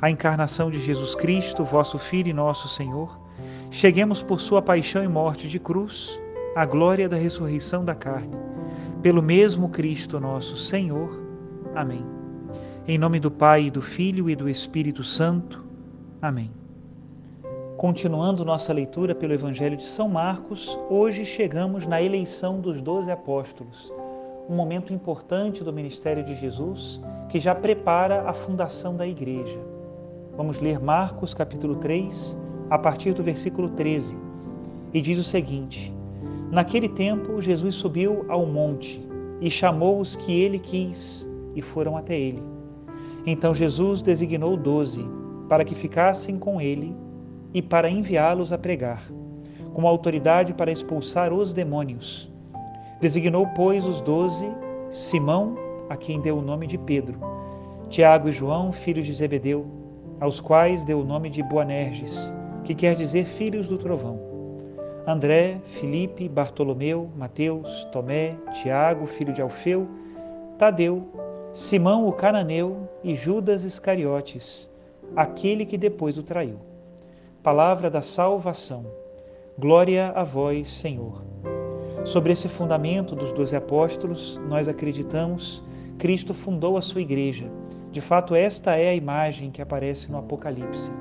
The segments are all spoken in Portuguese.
a encarnação de Jesus Cristo, vosso Filho e nosso Senhor, cheguemos por sua paixão e morte de cruz à glória da ressurreição da carne, pelo mesmo Cristo nosso Senhor. Amém. Em nome do Pai, e do Filho e do Espírito Santo. Amém. Continuando nossa leitura pelo Evangelho de São Marcos, hoje chegamos na eleição dos doze apóstolos, um momento importante do ministério de Jesus que já prepara a fundação da igreja. Vamos ler Marcos capítulo 3, a partir do versículo 13. E diz o seguinte: Naquele tempo, Jesus subiu ao monte e chamou os que ele quis, e foram até ele. Então Jesus designou doze para que ficassem com ele e para enviá-los a pregar, com autoridade para expulsar os demônios. Designou, pois, os doze, Simão, a quem deu o nome de Pedro, Tiago e João, filhos de Zebedeu, aos quais deu o nome de Boanerges, que quer dizer filhos do trovão. André, Filipe, Bartolomeu, Mateus, Tomé, Tiago, filho de Alfeu, Tadeu, Simão o cananeu e Judas Iscariotes, aquele que depois o traiu. Palavra da salvação. Glória a vós, Senhor. Sobre esse fundamento dos doze apóstolos, nós acreditamos, Cristo fundou a sua igreja de fato, esta é a imagem que aparece no Apocalipse.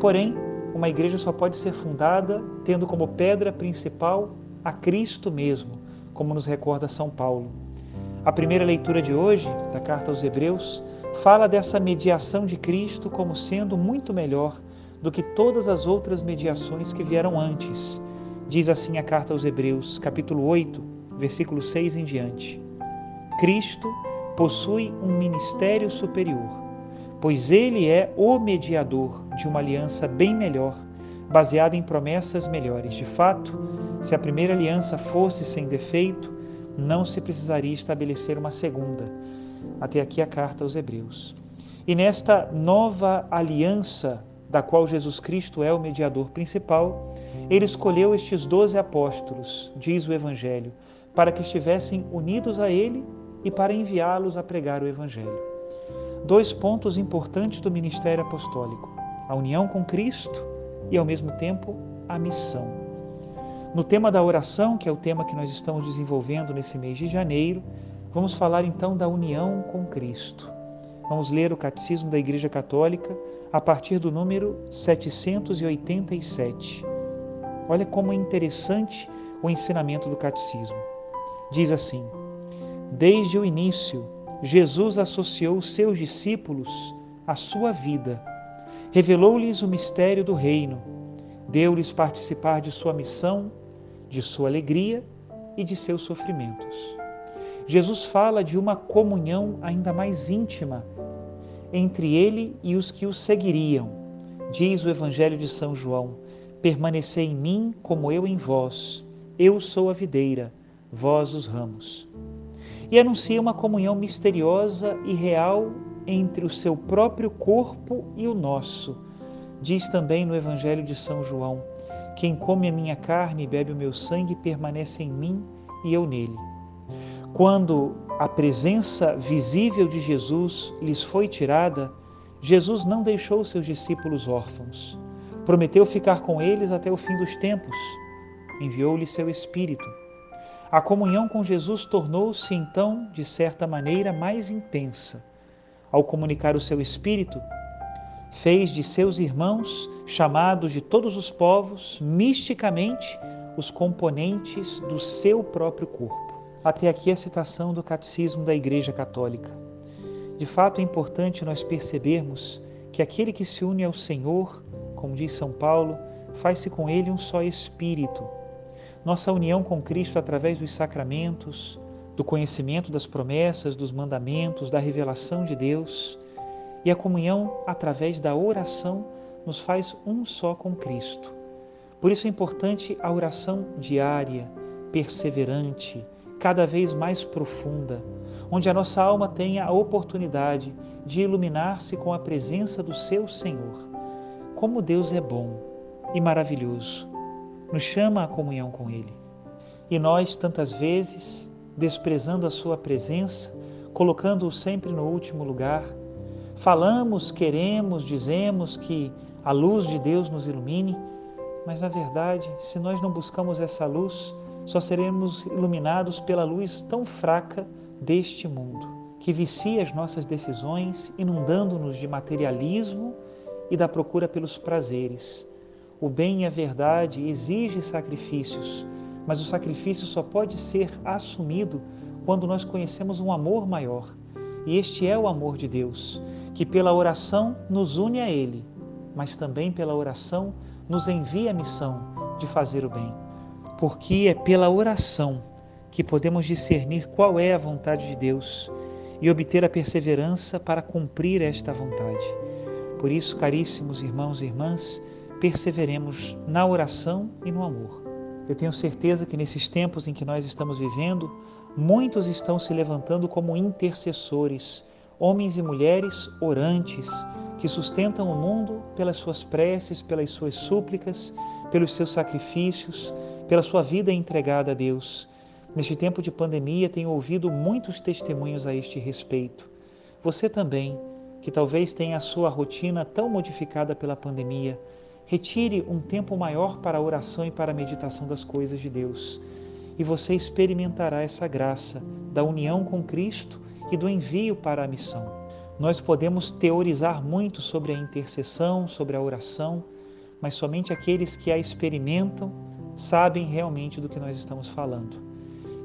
Porém, uma igreja só pode ser fundada tendo como pedra principal a Cristo mesmo, como nos recorda São Paulo. A primeira leitura de hoje, da carta aos Hebreus, fala dessa mediação de Cristo como sendo muito melhor do que todas as outras mediações que vieram antes. Diz assim a carta aos Hebreus, capítulo 8, versículo 6 em diante. Cristo possui um ministério superior, pois ele é o mediador de uma aliança bem melhor, baseada em promessas melhores. De fato, se a primeira aliança fosse sem defeito, não se precisaria estabelecer uma segunda. Até aqui a carta aos Hebreus. E nesta nova aliança, da qual Jesus Cristo é o mediador principal, ele escolheu estes doze apóstolos, diz o Evangelho, para que estivessem unidos a ele e para enviá-los a pregar o Evangelho. Dois pontos importantes do ministério apostólico: a união com Cristo e, ao mesmo tempo, a missão. No tema da oração, que é o tema que nós estamos desenvolvendo nesse mês de janeiro, vamos falar então da união com Cristo. Vamos ler o Catecismo da Igreja Católica a partir do número 787. Olha como é interessante o ensinamento do Catecismo. Diz assim: Desde o início, Jesus associou seus discípulos à sua vida, revelou-lhes o mistério do reino, deu-lhes participar de sua missão, de sua alegria e de seus sofrimentos. Jesus fala de uma comunhão ainda mais íntima entre ele e os que o seguiriam. Diz o Evangelho de São João: Permanecei em mim como eu em vós. Eu sou a videira, vós os ramos e anuncia uma comunhão misteriosa e real entre o seu próprio corpo e o nosso, Diz também no Evangelho de São João: Quem come a minha carne e bebe o meu sangue permanece em mim e eu nele. Quando a presença visível de Jesus lhes foi tirada, Jesus não deixou seus discípulos órfãos. Prometeu ficar com eles até o fim dos tempos. Enviou-lhes seu Espírito. A comunhão com Jesus tornou-se então, de certa maneira, mais intensa. Ao comunicar o seu Espírito, fez de seus irmãos, chamados de todos os povos, misticamente, os componentes do seu próprio corpo. Até aqui a citação do Catecismo da Igreja Católica. De fato, é importante nós percebermos que aquele que se une ao Senhor, como diz São Paulo, faz-se com ele um só espírito. Nossa união com Cristo através dos sacramentos, do conhecimento das promessas, dos mandamentos, da revelação de Deus, e a comunhão através da oração nos faz um só com Cristo. Por isso é importante a oração diária, perseverante, cada vez mais profunda, onde a nossa alma tenha a oportunidade de iluminar-se com a presença do seu Senhor. Como Deus é bom e maravilhoso, nos chama à comunhão com Ele. E nós, tantas vezes, desprezando a Sua presença, colocando-o sempre no último lugar, falamos, queremos, dizemos que a luz de Deus nos ilumine, mas na verdade, se nós não buscamos essa luz, só seremos iluminados pela luz tão fraca deste mundo, que vicia as nossas decisões, inundando-nos de materialismo e da procura pelos prazeres. O bem e a verdade exigem sacrifícios, mas o sacrifício só pode ser assumido quando nós conhecemos um amor maior. E este é o amor de Deus, que pela oração nos une a Ele, mas também pela oração nos envia a missão de fazer o bem porque é pela oração que podemos discernir qual é a vontade de Deus e obter a perseverança para cumprir esta vontade. Por isso, caríssimos irmãos e irmãs, perseveremos na oração e no amor. Eu tenho certeza que nesses tempos em que nós estamos vivendo, muitos estão se levantando como intercessores, homens e mulheres orantes, que sustentam o mundo pelas suas preces, pelas suas súplicas, pelos seus sacrifícios, pela sua vida entregada a Deus. Neste tempo de pandemia, tenho ouvido muitos testemunhos a este respeito. Você também, que talvez tenha a sua rotina tão modificada pela pandemia, retire um tempo maior para a oração e para a meditação das coisas de Deus. E você experimentará essa graça da união com Cristo e do envio para a missão. Nós podemos teorizar muito sobre a intercessão, sobre a oração, mas somente aqueles que a experimentam sabem realmente do que nós estamos falando.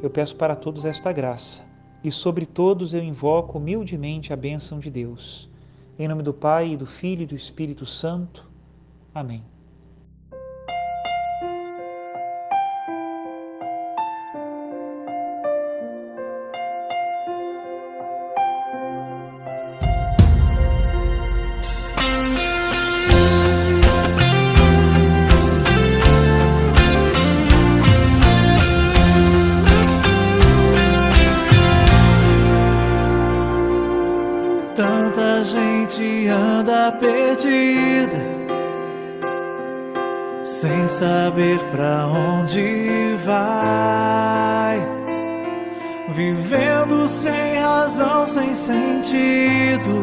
Eu peço para todos esta graça e sobre todos eu invoco humildemente a bênção de Deus. Em nome do Pai, e do Filho e do Espírito Santo. Amém. Saber para onde vai, vivendo sem razão, sem sentido.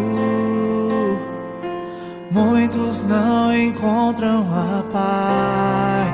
Muitos não encontram a paz.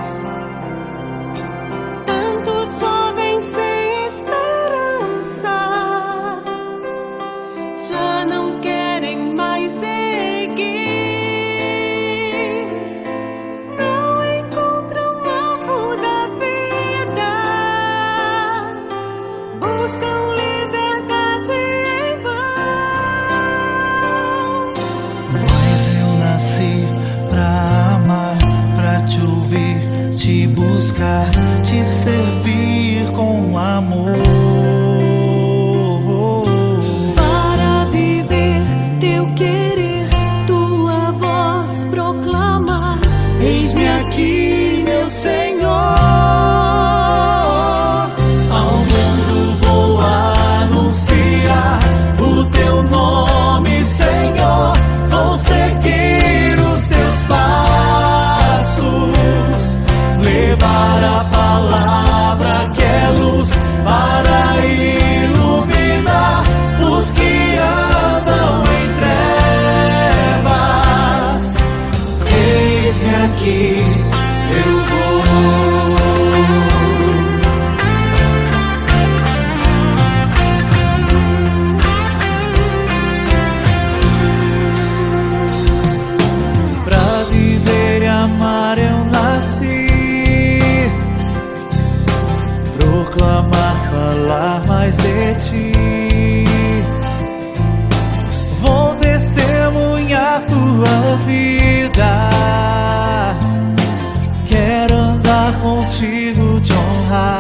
proclamar, clamar, falar mais de ti. Vou testemunhar tua vida. Quero andar contigo, te honrar.